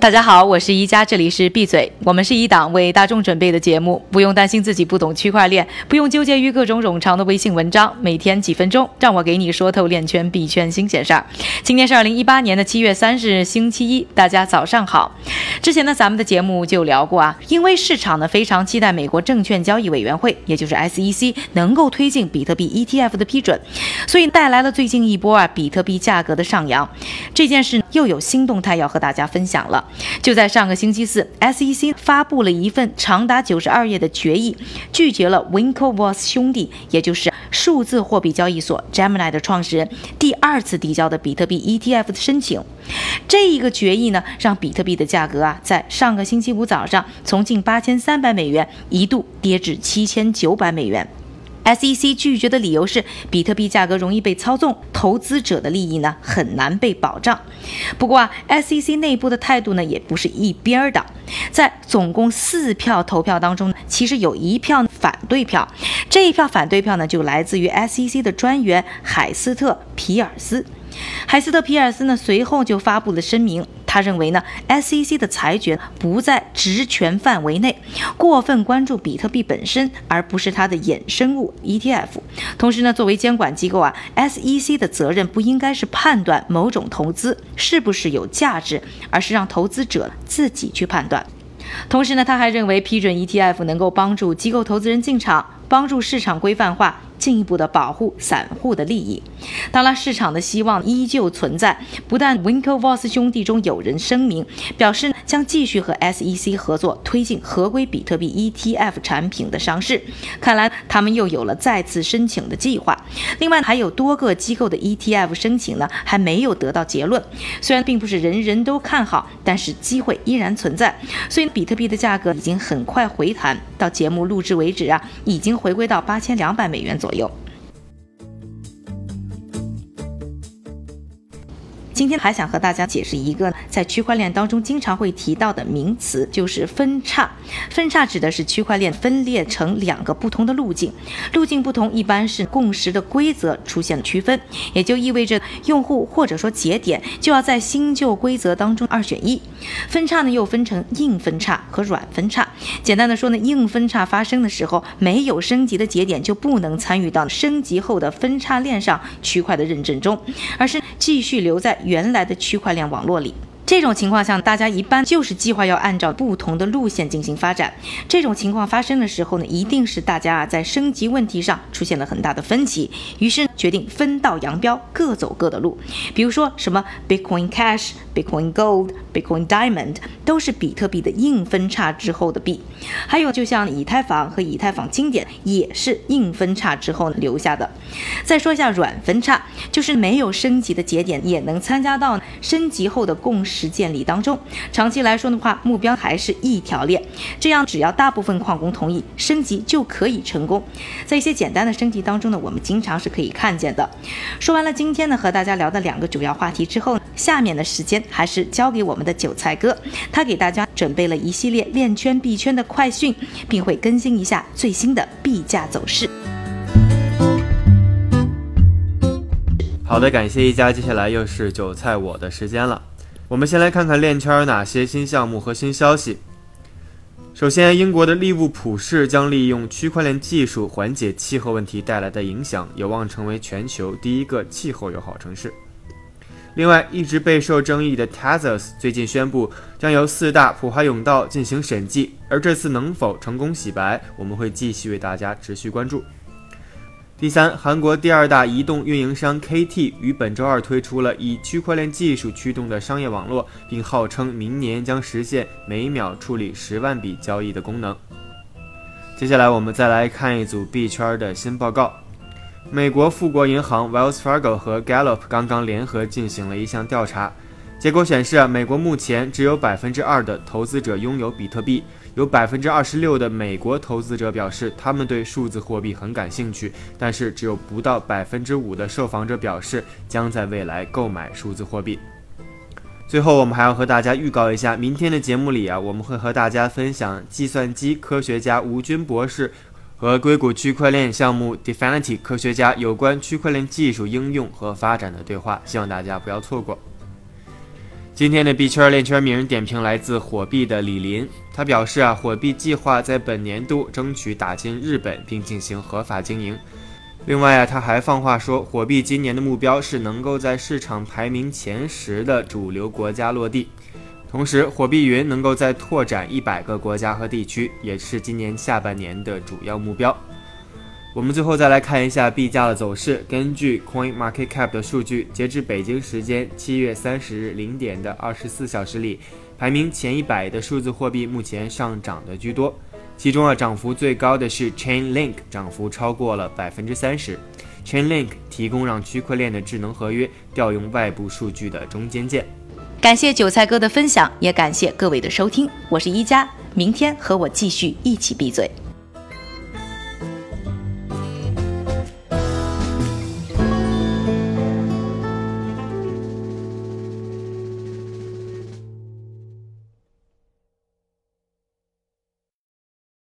大家好，我是一加，这里是闭嘴。我们是一档为大众准备的节目，不用担心自己不懂区块链，不用纠结于各种冗长的微信文章。每天几分钟，让我给你说透链圈币圈新鲜事儿。今天是二零一八年的七月三日，星期一，大家早上好。之前呢，咱们的节目就聊过啊，因为市场呢非常期待美国证券交易委员会，也就是 SEC 能够推进比特币 ETF 的批准，所以带来了最近一波啊比特币价格的上扬。这件事又有新动态要和大家分享了。就在上个星期四，SEC 发布了一份长达九十二页的决议，拒绝了 Winklevoss 兄弟，也就是数字货币交易所 Gemini 的创始人第二次递交的比特币 ETF 的申请。这一个决议呢，让比特币的价格啊，在上个星期五早上从近八千三百美元一度跌至七千九百美元。SEC 拒绝的理由是，比特币价格容易被操纵，投资者的利益呢很难被保障。不过啊，SEC 内部的态度呢也不是一边儿的，在总共四票投票当中，其实有一票反对票，这一票反对票呢就来自于 SEC 的专员海斯特皮尔斯。海斯特皮尔斯呢随后就发布了声明。他认为呢，SEC 的裁决不在职权范围内，过分关注比特币本身，而不是它的衍生物 ETF。同时呢，作为监管机构啊，SEC 的责任不应该是判断某种投资是不是有价值，而是让投资者自己去判断。同时呢，他还认为批准 ETF 能够帮助机构投资人进场，帮助市场规范化。进一步的保护散户的利益。当然，市场的希望依旧存在。不但 Winklevoss 兄弟中有人声明表示将继续和 SEC 合作，推进合规比特币 ETF 产品的上市。看来他们又有了再次申请的计划。另外，还有多个机构的 ETF 申请呢，还没有得到结论。虽然并不是人人都看好，但是机会依然存在。所以，比特币的价格已经很快回弹。到节目录制为止啊，已经回归到八千两百美元左右。左右。今天还想和大家解释一个在区块链当中经常会提到的名词，就是分叉。分叉指的是区块链分裂成两个不同的路径，路径不同一般是共识的规则出现了区分，也就意味着用户或者说节点就要在新旧规则当中二选一。分叉呢又分成硬分叉和软分叉。简单的说呢，硬分叉发生的时候，没有升级的节点就不能参与到升级后的分叉链上区块的认证中，而是继续留在。原来的区块链网络里。这种情况下，大家一般就是计划要按照不同的路线进行发展。这种情况发生的时候呢，一定是大家啊在升级问题上出现了很大的分歧，于是决定分道扬镳，各走各的路。比如说什么 Bitcoin Cash、Bitcoin Gold、Bitcoin Diamond 都是比特币的硬分叉之后的币。还有就像以太坊和以太坊经典也是硬分叉之后留下的。再说一下软分叉，就是没有升级的节点也能参加到升级后的共识。建立当中，长期来说的话，目标还是一条链。这样，只要大部分矿工同意升级，就可以成功。在一些简单的升级当中呢，我们经常是可以看看见的。说完了今天呢和大家聊的两个主要话题之后，下面的时间还是交给我们的韭菜哥，他给大家准备了一系列链圈币圈的快讯，并会更新一下最新的币价走势。好的，感谢一家，接下来又是韭菜我的时间了。我们先来看看链圈哪些新项目和新消息。首先，英国的利物浦市将利用区块链技术缓解气候问题带来的影响，有望成为全球第一个气候友好城市。另外，一直备受争议的 TAZES 最近宣布将由四大普华永道进行审计，而这次能否成功洗白，我们会继续为大家持续关注。第三，韩国第二大移动运营商 KT 于本周二推出了以区块链技术驱动的商业网络，并号称明年将实现每秒处理十万笔交易的功能。接下来，我们再来看一组币圈的新报告。美国富国银行 Wells Fargo 和 Gallup 刚刚联合进行了一项调查，结果显示，美国目前只有百分之二的投资者拥有比特币。有百分之二十六的美国投资者表示，他们对数字货币很感兴趣，但是只有不到百分之五的受访者表示将在未来购买数字货币。最后，我们还要和大家预告一下，明天的节目里啊，我们会和大家分享计算机科学家吴军博士和硅谷区块链项目 Definity 科学家有关区块链技术应用和发展的对话，希望大家不要错过。今天的币圈链圈名人点评来自火币的李林，他表示啊，火币计划在本年度争取打进日本并进行合法经营。另外啊，他还放话说，火币今年的目标是能够在市场排名前十的主流国家落地，同时火币云能够在拓展一百个国家和地区，也是今年下半年的主要目标。我们最后再来看一下币价的走势。根据 Coin Market Cap 的数据，截至北京时间七月三十日零点的二十四小时里，排名前一百的数字货币目前上涨的居多。其中啊，涨幅最高的是 Chainlink，涨幅超过了百分之三十。Chainlink 提供让区块链的智能合约调用外部数据的中间件。感谢韭菜哥的分享，也感谢各位的收听。我是一加，明天和我继续一起闭嘴。